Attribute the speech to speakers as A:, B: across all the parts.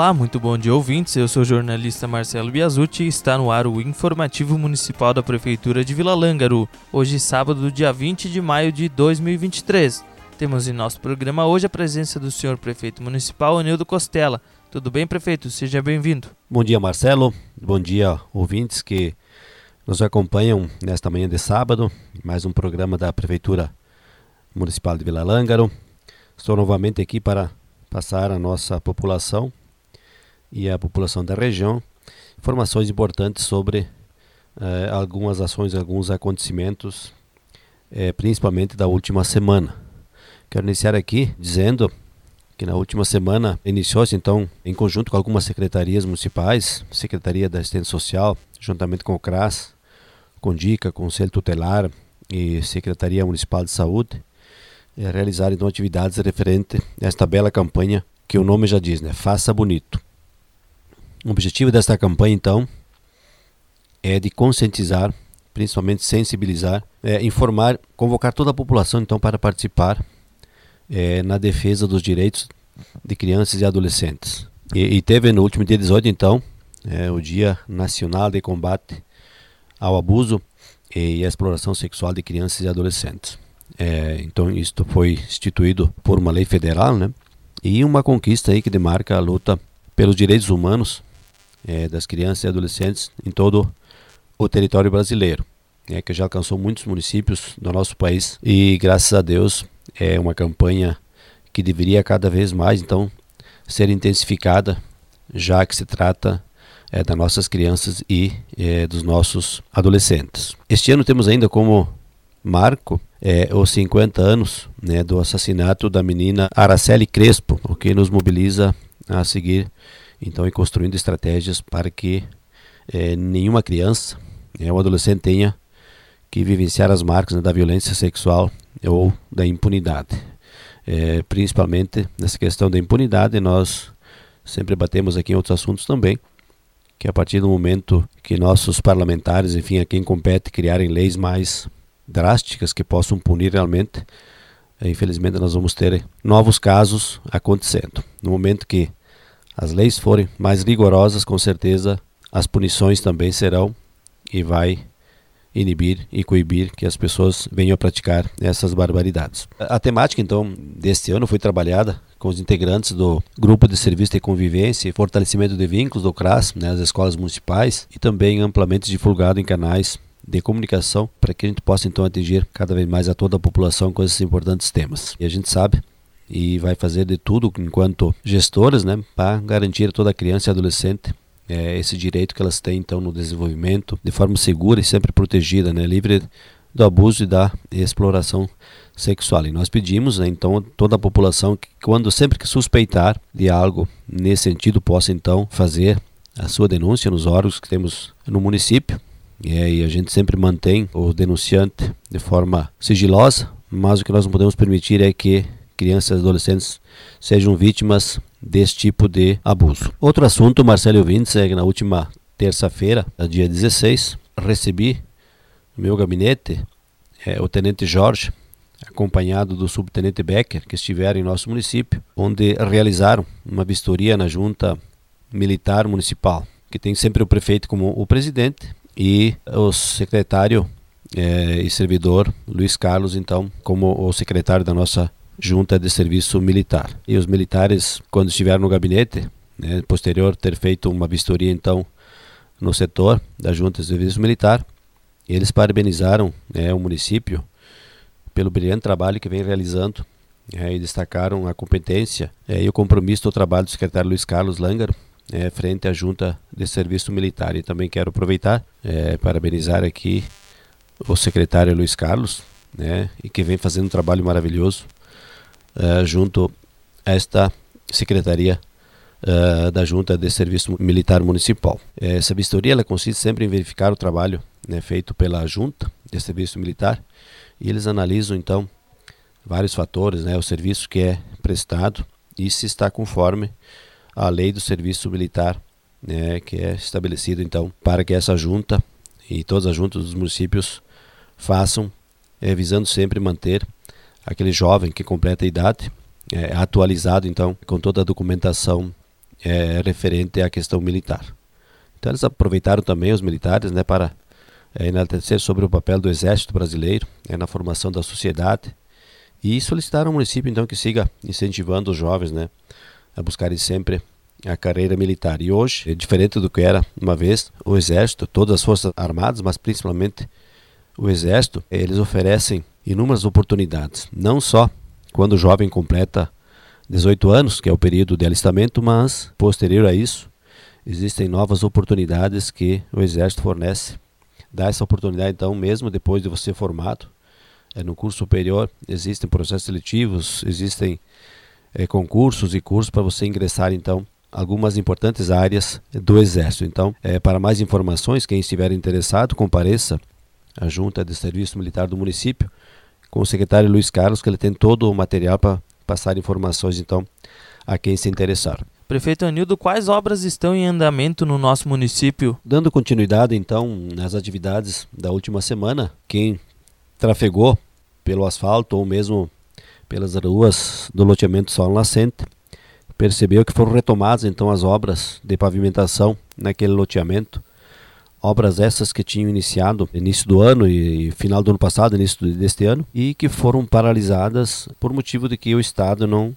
A: Olá, muito bom dia ouvintes. Eu sou o jornalista Marcelo Biasucci e está no ar o informativo municipal da Prefeitura de Vila Lângaro. Hoje, sábado, dia 20 de maio de 2023. Temos em nosso programa hoje a presença do senhor prefeito municipal, Anildo Costela. Tudo bem, prefeito? Seja bem-vindo.
B: Bom dia, Marcelo. Bom dia, ouvintes que nos acompanham nesta manhã de sábado. Mais um programa da Prefeitura Municipal de Vila Lângaro. Estou novamente aqui para passar a nossa população e a população da região informações importantes sobre eh, algumas ações, alguns acontecimentos, eh, principalmente da última semana. Quero iniciar aqui dizendo que na última semana iniciou-se então em conjunto com algumas secretarias municipais, Secretaria da Assistência Social, juntamente com o CRAS, com DICA, Conselho Tutelar e Secretaria Municipal de Saúde, eh, realizar então atividades referentes a esta bela campanha que o nome já diz, né? Faça bonito. O objetivo desta campanha, então, é de conscientizar, principalmente sensibilizar, é, informar, convocar toda a população, então, para participar é, na defesa dos direitos de crianças e adolescentes. E, e teve no último dia 18, então, é, o Dia Nacional de Combate ao Abuso e à Exploração Sexual de Crianças e Adolescentes. É, então, isto foi instituído por uma lei federal, né? E uma conquista aí que demarca a luta pelos direitos humanos é, das crianças e adolescentes em todo o território brasileiro, é, que já alcançou muitos municípios do nosso país e graças a Deus é uma campanha que deveria cada vez mais então ser intensificada, já que se trata é, das nossas crianças e é, dos nossos adolescentes. Este ano temos ainda como marco é, os 50 anos né, do assassinato da menina Araceli Crespo, o que nos mobiliza a seguir então, ir construindo estratégias para que é, nenhuma criança é, ou adolescente tenha que vivenciar as marcas né, da violência sexual ou da impunidade. É, principalmente nessa questão da impunidade, nós sempre batemos aqui em outros assuntos também, que a partir do momento que nossos parlamentares, enfim, a quem compete criarem leis mais drásticas que possam punir realmente, infelizmente nós vamos ter novos casos acontecendo. No momento que as leis forem mais rigorosas, com certeza as punições também serão e vai inibir e coibir que as pessoas venham a praticar essas barbaridades. A temática, então, deste ano foi trabalhada com os integrantes do Grupo de Serviço de Convivência e Fortalecimento de Vínculos do CRAS, né, as escolas municipais, e também amplamente divulgado em canais de comunicação para que a gente possa então atingir cada vez mais a toda a população com esses importantes temas. E a gente sabe e vai fazer de tudo enquanto gestoras, né, para garantir a toda criança e adolescente é, esse direito que elas têm então no desenvolvimento de forma segura e sempre protegida, né, livre do abuso e da exploração sexual. E nós pedimos, né, então, toda a população que quando sempre que suspeitar de algo nesse sentido possa então fazer a sua denúncia nos órgãos que temos no município. E aí a gente sempre mantém o denunciante de forma sigilosa, mas o que nós não podemos permitir é que crianças e adolescentes sejam vítimas desse tipo de abuso. Outro assunto, Marcelo Vintes, é que na última terça-feira, dia 16, recebi no meu gabinete é, o Tenente Jorge, acompanhado do Subtenente Becker, que estiveram em nosso município, onde realizaram uma vistoria na Junta Militar Municipal, que tem sempre o prefeito como o presidente e o secretário é, e servidor Luiz Carlos, então, como o secretário da nossa junta de serviço militar. E os militares, quando estiveram no gabinete, né, posterior ter feito uma vistoria então no setor da junta de serviço militar, eles parabenizaram né, o município pelo brilhante trabalho que vem realizando é, e destacaram a competência é, e o compromisso do trabalho do secretário Luiz Carlos Langaro é, frente à junta de serviço militar. E também quero aproveitar é, parabenizar aqui o secretário Luiz Carlos, né, e que vem fazendo um trabalho maravilhoso uh, junto a esta secretaria uh, da Junta de Serviço Militar Municipal. Essa vistoria ela consiste sempre em verificar o trabalho né, feito pela Junta de Serviço Militar e eles analisam então vários fatores, né, o serviço que é prestado e se está conforme a lei do serviço militar, né, que é estabelecido então para que essa junta e todas as juntas dos municípios façam, é, visando sempre manter aquele jovem que completa a idade, é, atualizado então com toda a documentação é, referente à questão militar. Então eles aproveitaram também os militares né, para é, enaltecer sobre o papel do Exército Brasileiro é, na formação da sociedade e solicitaram ao município então que siga incentivando os jovens né, a buscarem sempre a carreira militar. E hoje, é diferente do que era uma vez, o Exército, todas as Forças Armadas, mas principalmente o Exército, eles oferecem inúmeras oportunidades, não só quando o jovem completa 18 anos, que é o período de alistamento, mas posterior a isso, existem novas oportunidades que o Exército fornece. Dá essa oportunidade, então, mesmo depois de você formado, é, no curso superior, existem processos seletivos, existem é, concursos e cursos para você ingressar, então, algumas importantes áreas do Exército. Então, é, para mais informações, quem estiver interessado, compareça à Junta de Serviço Militar do município com o secretário Luiz Carlos, que ele tem todo o material para passar informações então a quem se interessar.
A: Prefeito Anildo, quais obras estão em andamento no nosso município?
B: Dando continuidade então nas atividades da última semana, quem trafegou pelo asfalto ou mesmo pelas ruas do loteamento Sol Nascente, percebeu que foram retomadas então as obras de pavimentação naquele loteamento obras essas que tinham iniciado início do ano e final do ano passado, início deste ano, e que foram paralisadas por motivo de que o Estado não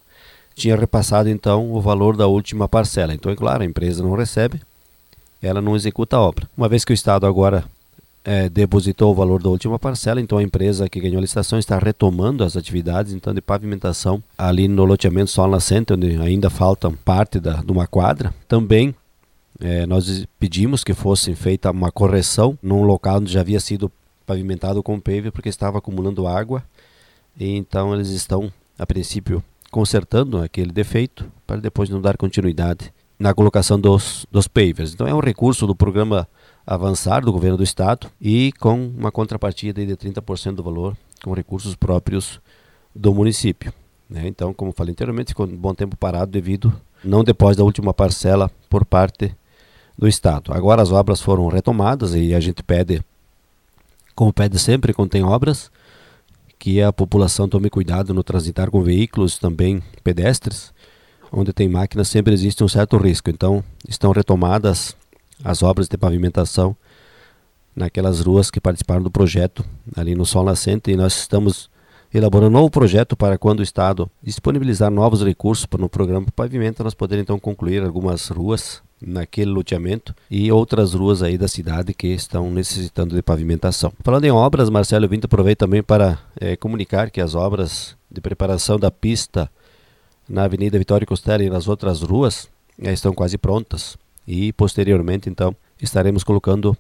B: tinha repassado então o valor da última parcela. Então, é claro, a empresa não recebe, ela não executa a obra. Uma vez que o Estado agora é, depositou o valor da última parcela, então a empresa que ganhou a licitação está retomando as atividades então de pavimentação ali no loteamento Sol Nascente, onde ainda falta parte da, de uma quadra. Também é, nós pedimos que fosse feita uma correção num local onde já havia sido pavimentado com paver porque estava acumulando água. E então eles estão, a princípio, consertando aquele defeito para depois não dar continuidade na colocação dos, dos pavers. Então é um recurso do programa Avançar do governo do estado e com uma contrapartida de 30% do valor com recursos próprios do município. Né? Então, como falei anteriormente, ficou um bom tempo parado devido não depois da última parcela por parte do Estado. Agora as obras foram retomadas e a gente pede, como pede sempre quando tem obras, que a população tome cuidado no transitar com veículos, também pedestres, onde tem máquinas sempre existe um certo risco. Então estão retomadas as obras de pavimentação naquelas ruas que participaram do projeto ali no Sol Nascente e nós estamos elaborando um novo projeto para quando o Estado disponibilizar novos recursos para no programa Pavimento nós poder então concluir algumas ruas naquele loteamento e outras ruas aí da cidade que estão necessitando de pavimentação. Falando em obras, Marcelo, eu vim aproveito também para é, comunicar que as obras de preparação da pista na Avenida Vitória Costello e nas outras ruas já estão quase prontas e posteriormente então estaremos colocando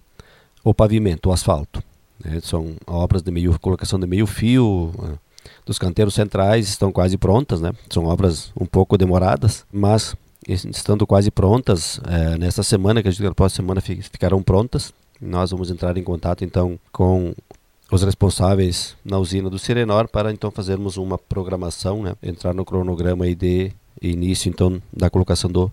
B: o pavimento, o asfalto. Né? São obras de meio colocação de meio fio eh, dos canteiros centrais estão quase prontas, né? São obras um pouco demoradas, mas estando quase prontas, é, nesta semana, que a gente próxima semana ficarão prontas, nós vamos entrar em contato então com os responsáveis na usina do Sirenor para então fazermos uma programação, né? entrar no cronograma aí de início então da colocação do,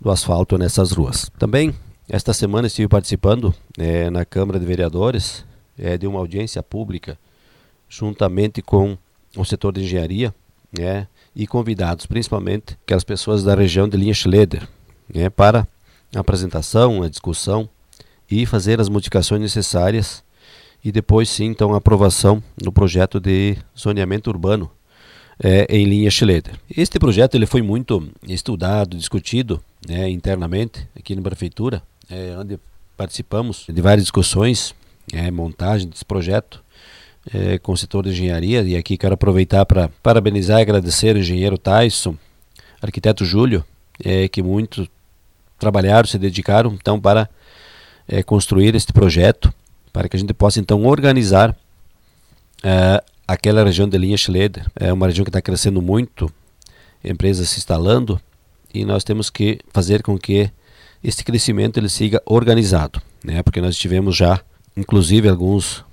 B: do asfalto nessas ruas. Também esta semana estive participando é, na Câmara de Vereadores é, de uma audiência pública juntamente com o setor de engenharia, né, e convidados, principalmente aquelas pessoas da região de linha Schleder, né, para a apresentação, a discussão e fazer as modificações necessárias e depois sim então a aprovação do projeto de zoneamento urbano é, em linha Schleder. Este projeto ele foi muito estudado, discutido né, internamente aqui na prefeitura, é, onde participamos de várias discussões, é, montagem desse projeto é, com o setor de engenharia. E aqui quero aproveitar para parabenizar e agradecer o engenheiro Tyson, arquiteto Júlio, é, que muito trabalharam, se dedicaram então para é, construir este projeto, para que a gente possa então organizar é, aquela região de linha Schleder. É uma região que está crescendo muito, empresas se instalando, e nós temos que fazer com que este crescimento ele siga organizado, né? Porque nós tivemos já, inclusive, alguns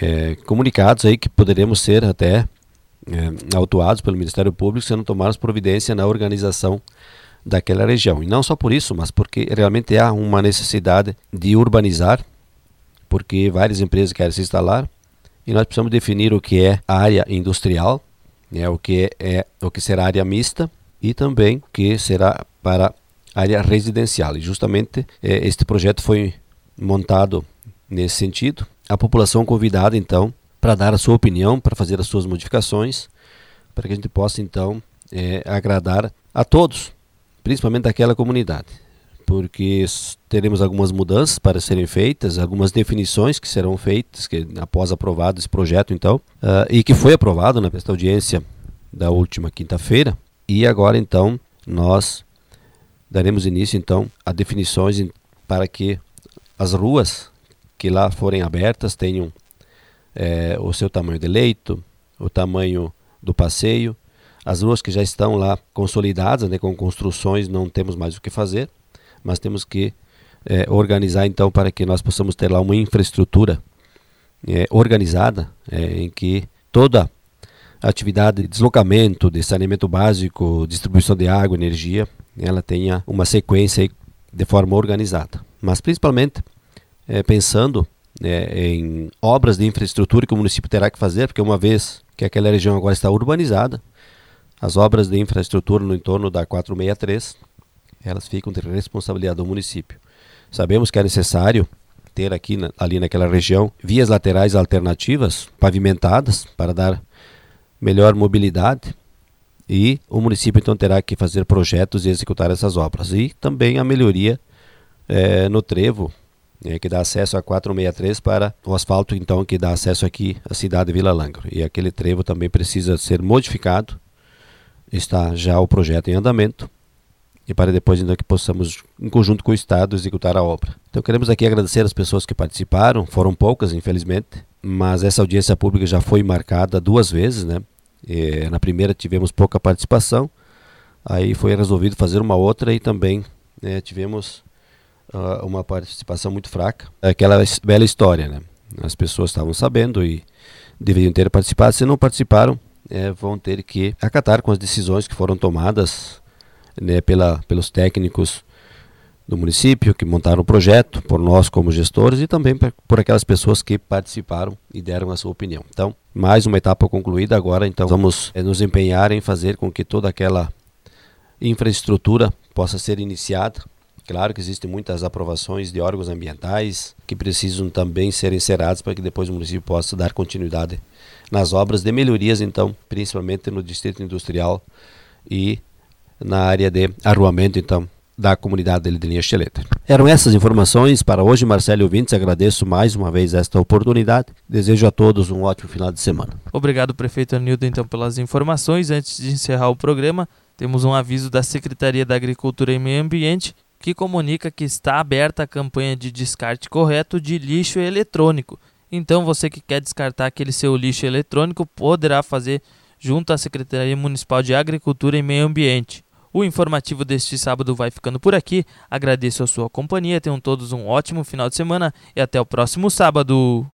B: é, comunicados aí que poderemos ser até é, autuados pelo Ministério Público se não tomarmos providência na organização daquela região. E não só por isso, mas porque realmente há uma necessidade de urbanizar, porque várias empresas querem se instalar e nós precisamos definir o que é área industrial, né, o que é, é o que será área mista e também o que será para área residencial. E justamente é, este projeto foi montado nesse sentido. A população convidada, então, para dar a sua opinião, para fazer as suas modificações, para que a gente possa, então, é, agradar a todos, principalmente aquela comunidade. Porque teremos algumas mudanças para serem feitas, algumas definições que serão feitas que, após aprovado esse projeto, então, uh, e que foi aprovado nesta audiência da última quinta-feira. E agora, então, nós daremos início então a definições para que as ruas que lá forem abertas tenham é, o seu tamanho de leito, o tamanho do passeio. As ruas que já estão lá consolidadas, né, com construções, não temos mais o que fazer, mas temos que é, organizar então para que nós possamos ter lá uma infraestrutura é, organizada é, em que toda atividade de deslocamento, de saneamento básico, distribuição de água, energia, ela tenha uma sequência de forma organizada. Mas principalmente é, pensando é, em obras de infraestrutura que o município terá que fazer, porque uma vez que aquela região agora está urbanizada, as obras de infraestrutura no entorno da 463, elas ficam de responsabilidade do município. Sabemos que é necessário ter aqui ali naquela região vias laterais alternativas pavimentadas para dar melhor mobilidade e o município então terá que fazer projetos e executar essas obras. E também a melhoria é, no trevo, é, que dá acesso a 463 para o asfalto então que dá acesso aqui à cidade de Vila Langro. E aquele trevo também precisa ser modificado. Está já o projeto em andamento e para depois então que possamos, em conjunto com o Estado, executar a obra. Então queremos aqui agradecer as pessoas que participaram, foram poucas, infelizmente, mas essa audiência pública já foi marcada duas vezes, né? E, na primeira tivemos pouca participação, aí foi resolvido fazer uma outra e também né, tivemos uh, uma participação muito fraca. Aquela bela história, né? As pessoas estavam sabendo e deveriam ter participado. Se não participaram, é, vão ter que acatar com as decisões que foram tomadas né, pela, pelos técnicos do município que montaram o projeto, por nós como gestores e também por aquelas pessoas que participaram e deram a sua opinião. Então, mais uma etapa concluída agora, então vamos é, nos empenhar em fazer com que toda aquela infraestrutura possa ser iniciada. Claro que existem muitas aprovações de órgãos ambientais que precisam também ser encerados para que depois o município possa dar continuidade nas obras de melhorias, então, principalmente no distrito industrial e na área de arruamento, então, da comunidade de linha Cheleta. Eram essas informações para hoje, Marcelo Ouvintes. Agradeço mais uma vez esta oportunidade. Desejo a todos um ótimo final de semana.
A: Obrigado, prefeito Anildo, então, pelas informações. Antes de encerrar o programa, temos um aviso da Secretaria da Agricultura e Meio Ambiente que comunica que está aberta a campanha de descarte correto de lixo eletrônico. Então, você que quer descartar aquele seu lixo eletrônico poderá fazer junto à Secretaria Municipal de Agricultura e Meio Ambiente. O informativo deste sábado vai ficando por aqui. Agradeço a sua companhia, tenham todos um ótimo final de semana e até o próximo sábado.